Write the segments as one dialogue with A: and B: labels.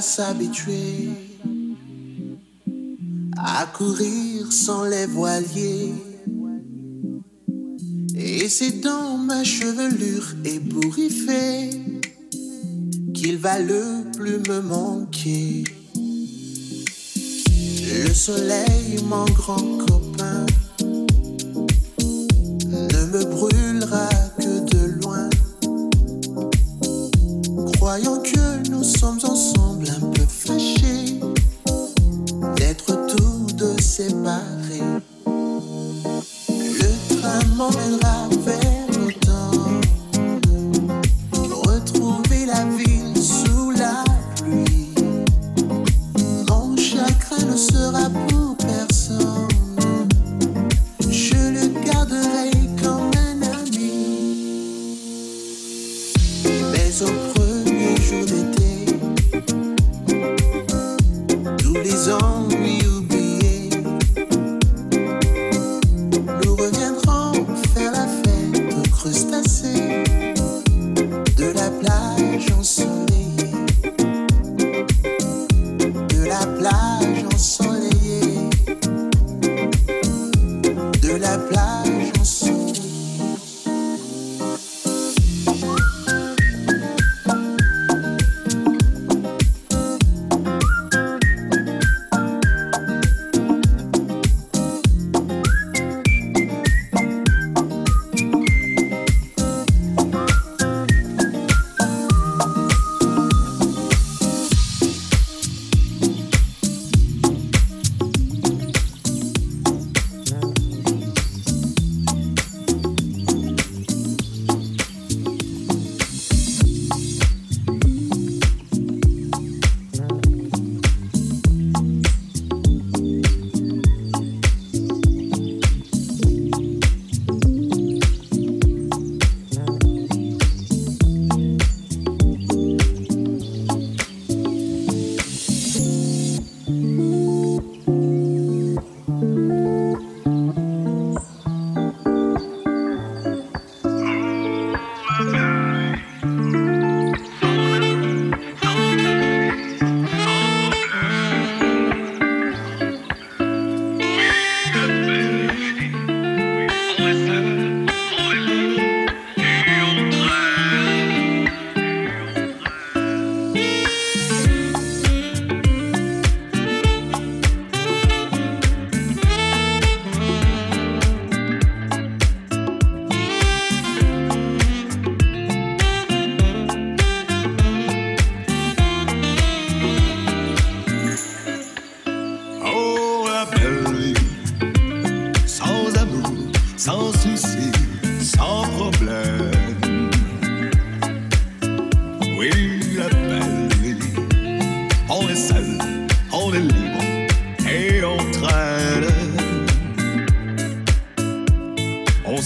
A: S'habituer à courir sans les voiliers. Et c'est dans ma chevelure ébouriffée qu'il va le plus me manquer. Le soleil, mon grand
B: horizon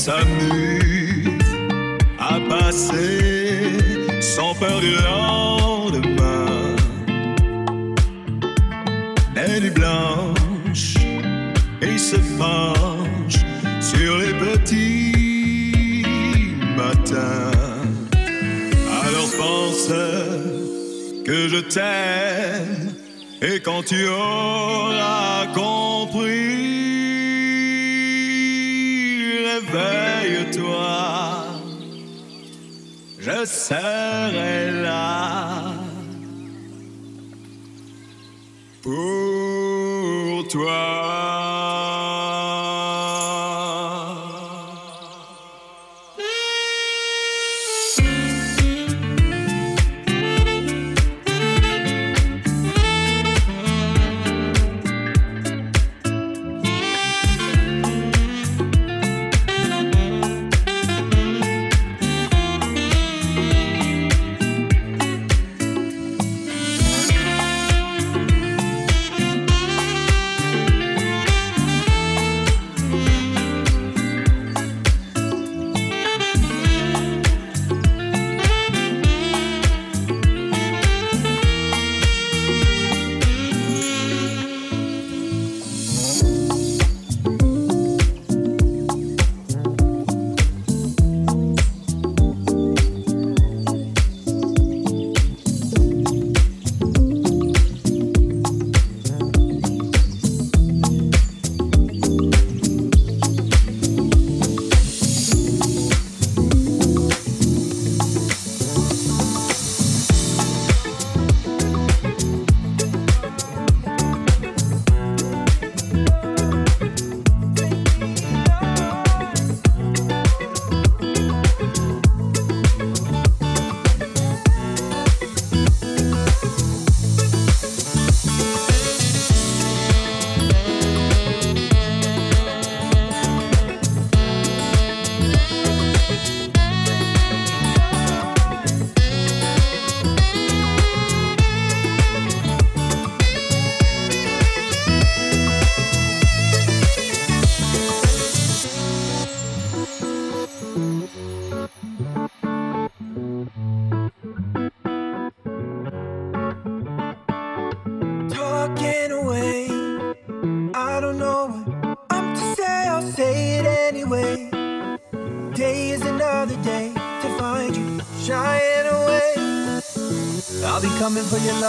B: s'amuse à passer sans peur du lendemain la nuit blanche et se penche sur les petits matins. Alors pense que je t'aime et quand tu auras compris, je serai là pour toi.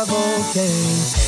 C: of.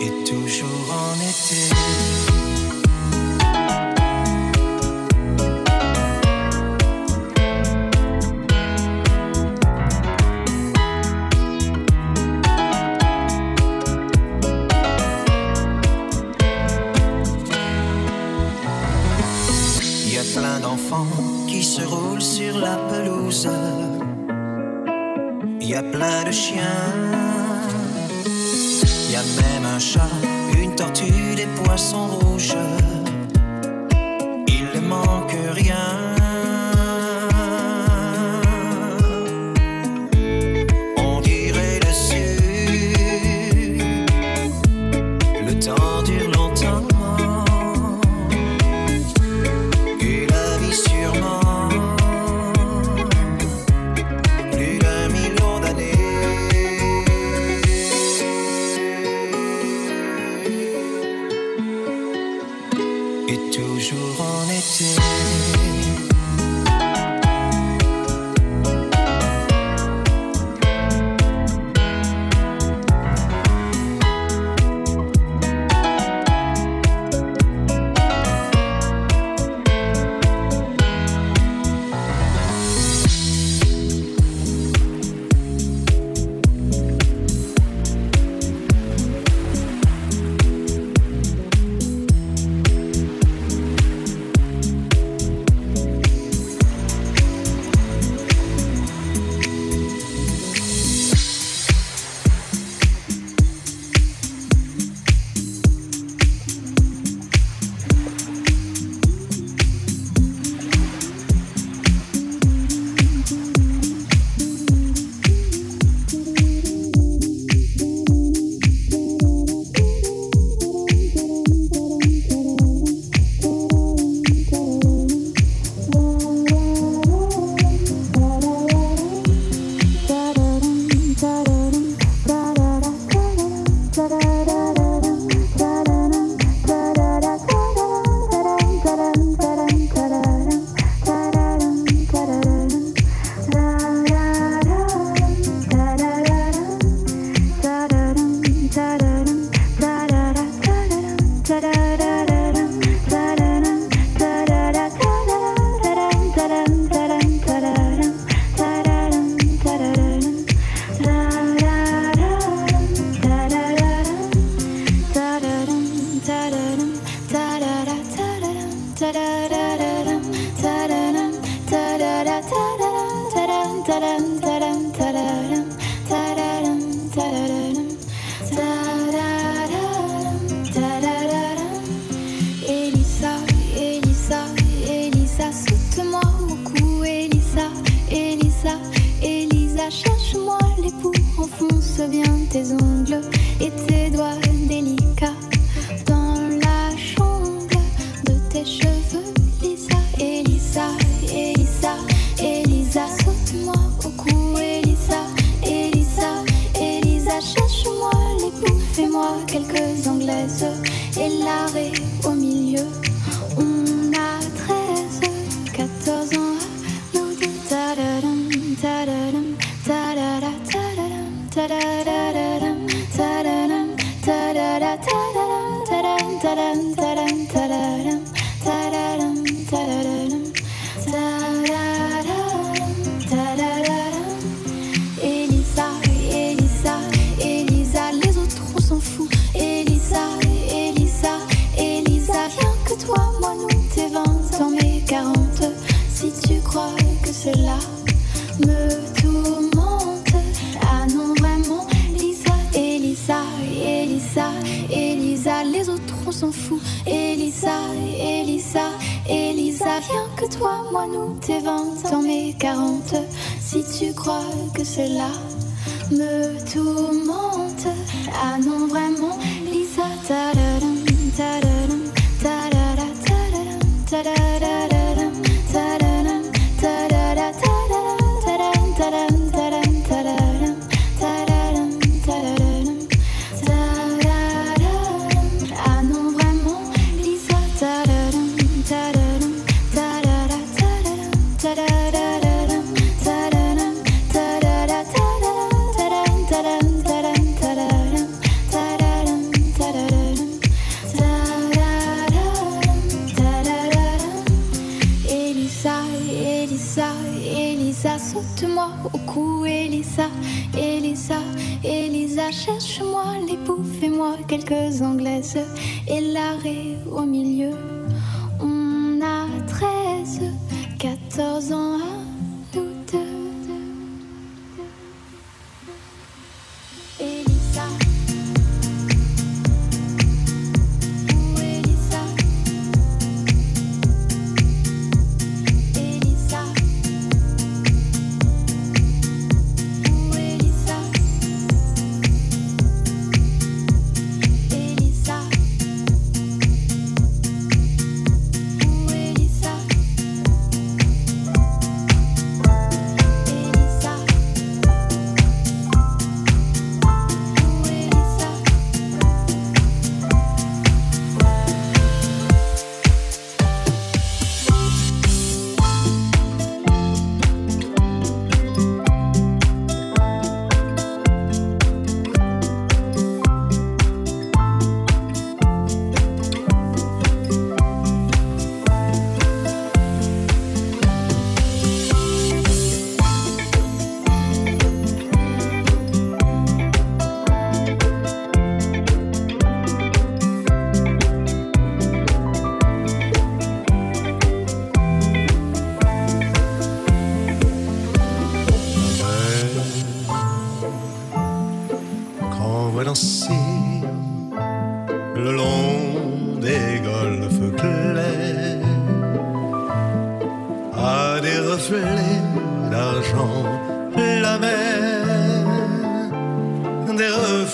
D: Et toujours en été.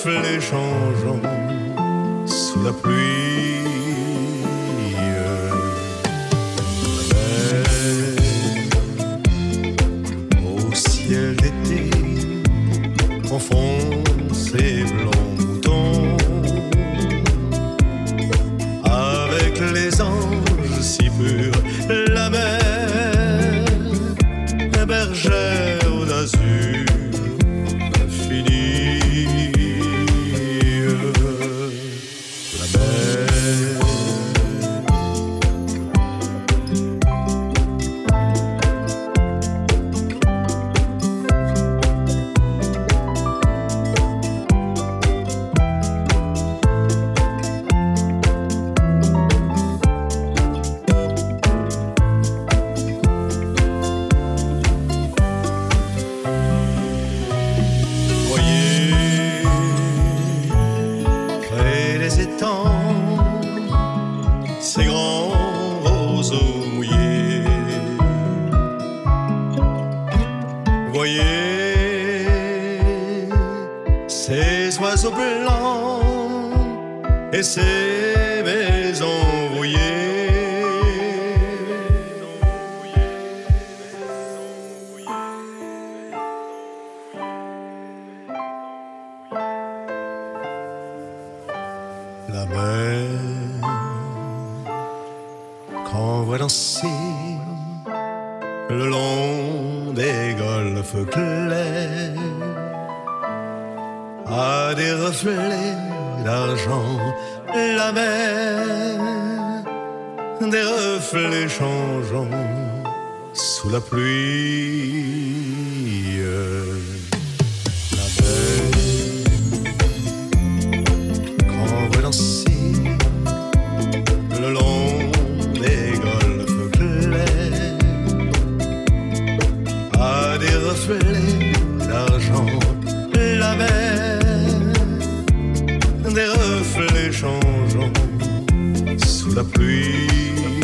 D: Les changeants sous la pluie. des
E: reflets changeants sous la pluie.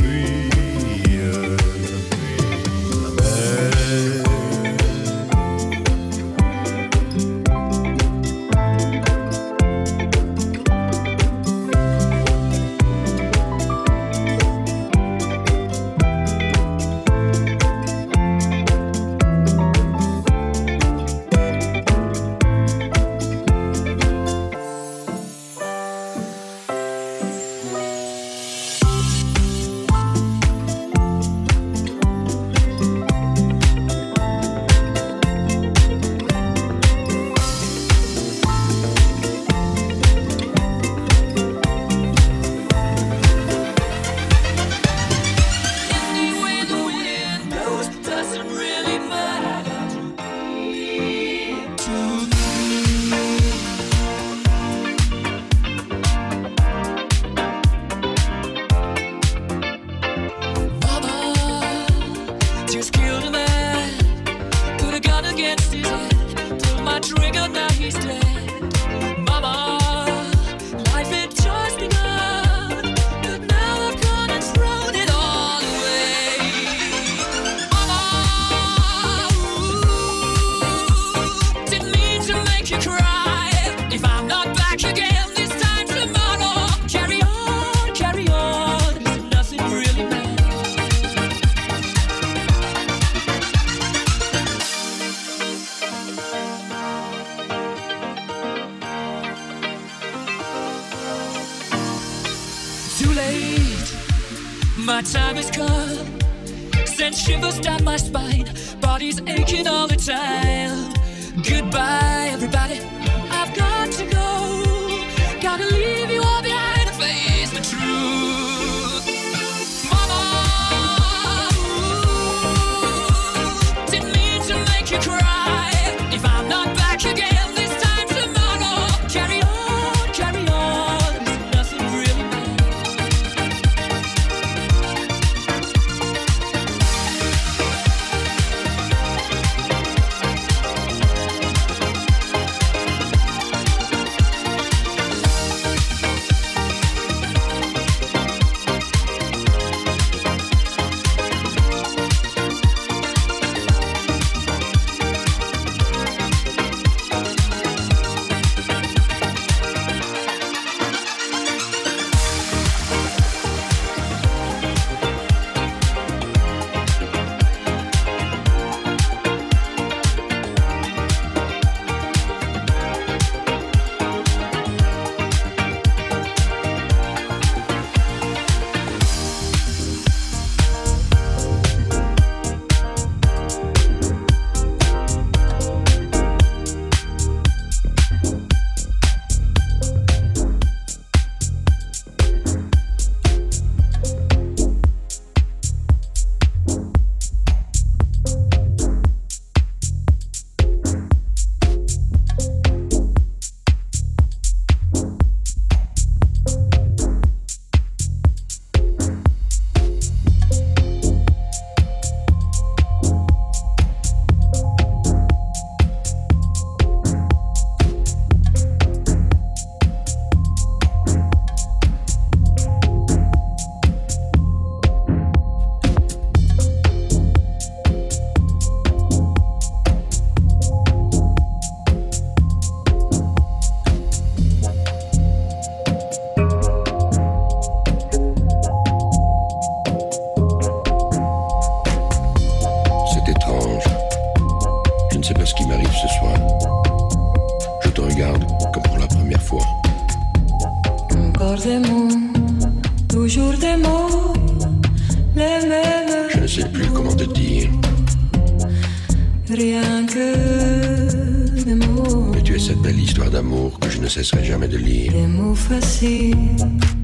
F: ne cesserai jamais de lire. Des mots faciles,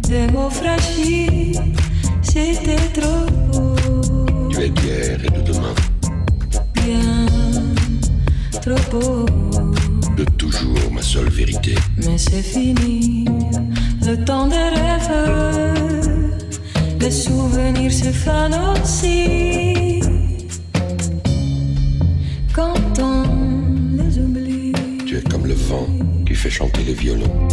F: des mots fragiles, c'était trop beau. Tu es d'hier et de demain. Bien, trop beau. De
G: toujours ma seule vérité. Mais c'est fini, le temps des rêves. Les souvenirs se fanent aussi. violon.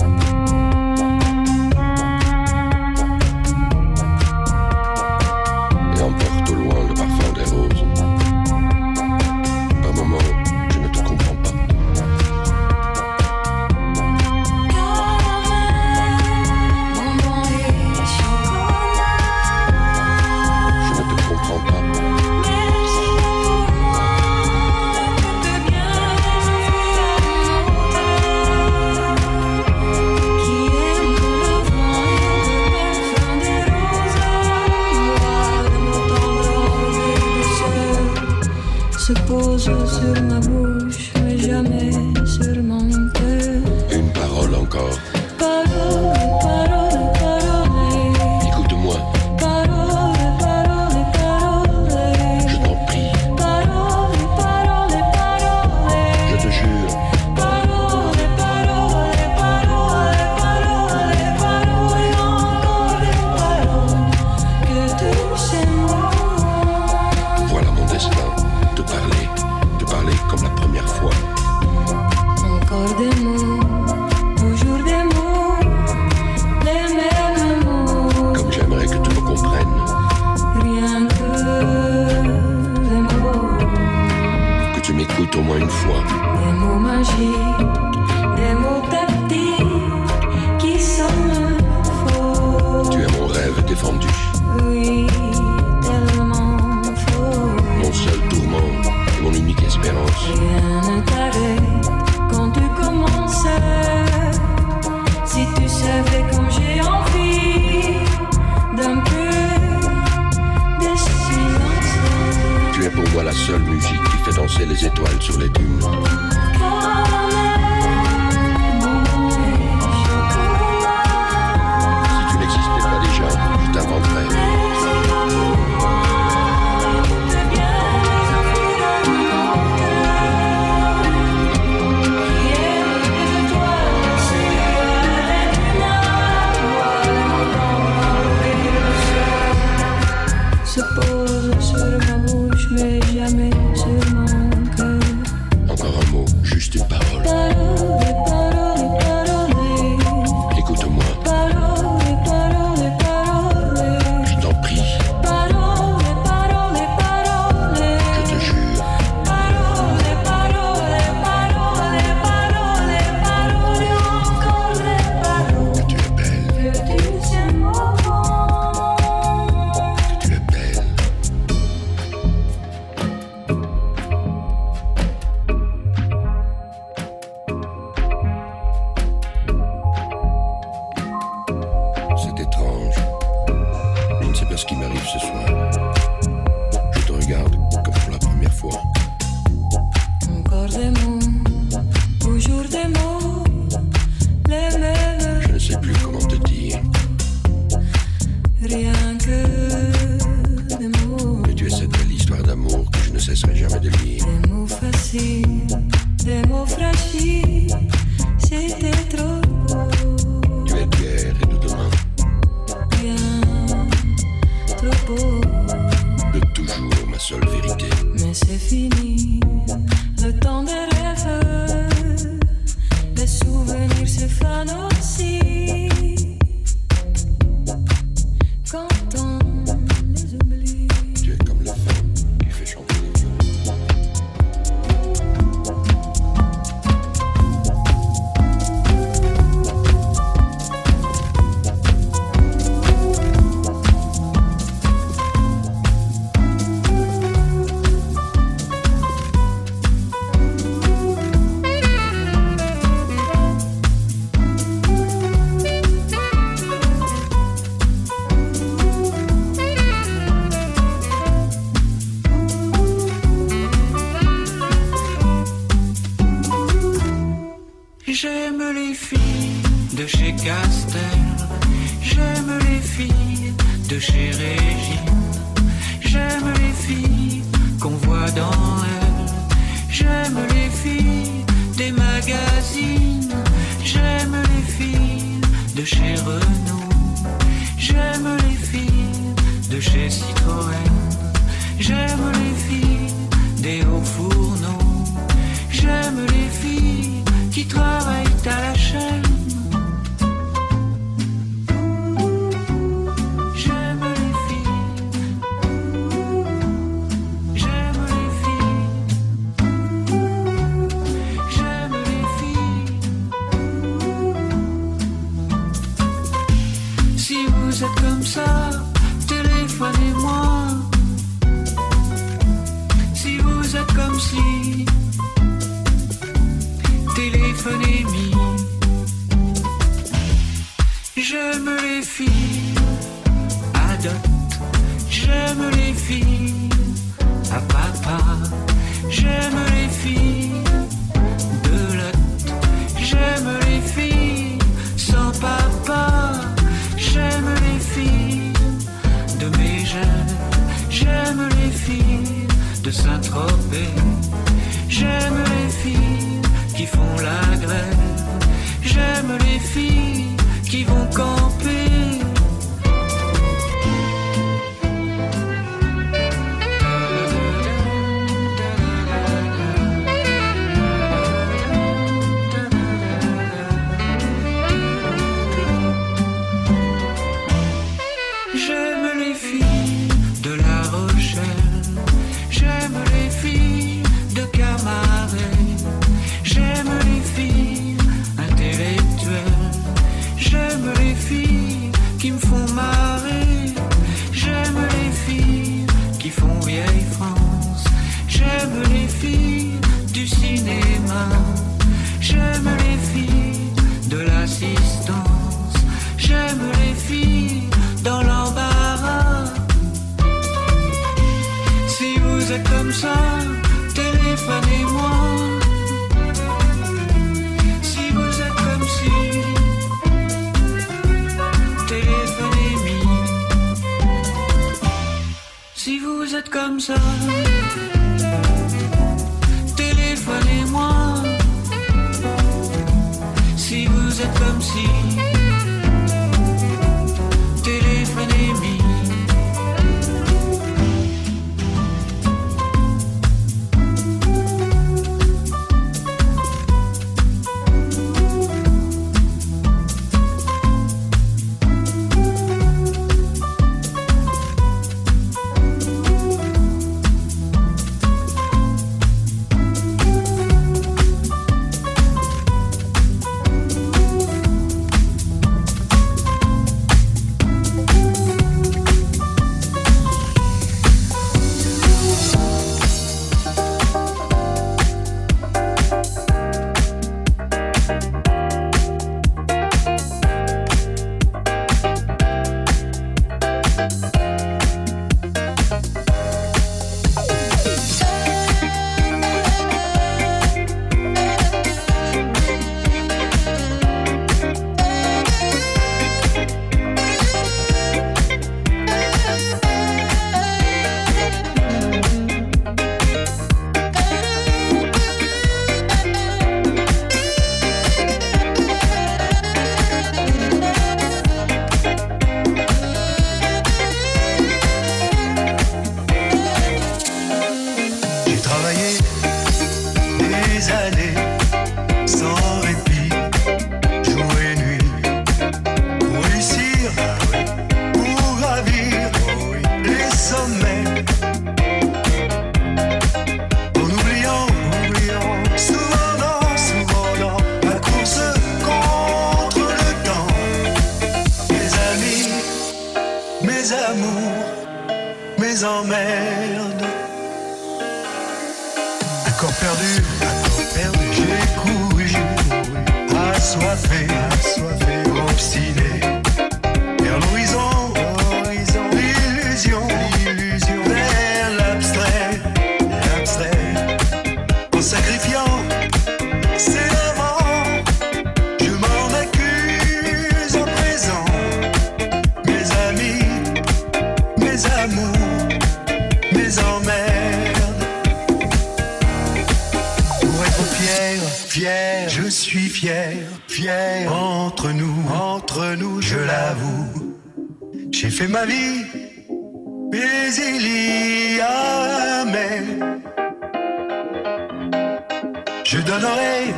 G: Je donnerai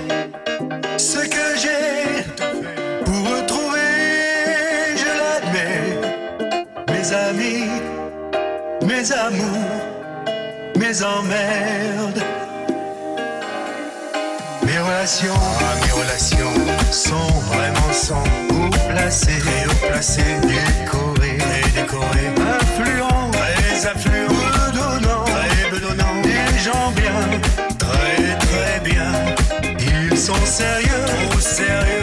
G: ce que j'ai pour retrouver, je l'admets, mes amis, mes amours, mes emmerdes. Mes relations, ah, mes relations sont vraiment sans haut placé, très placé, décoré, décoré, influent, très affluent. sont sérieux, au sérieux.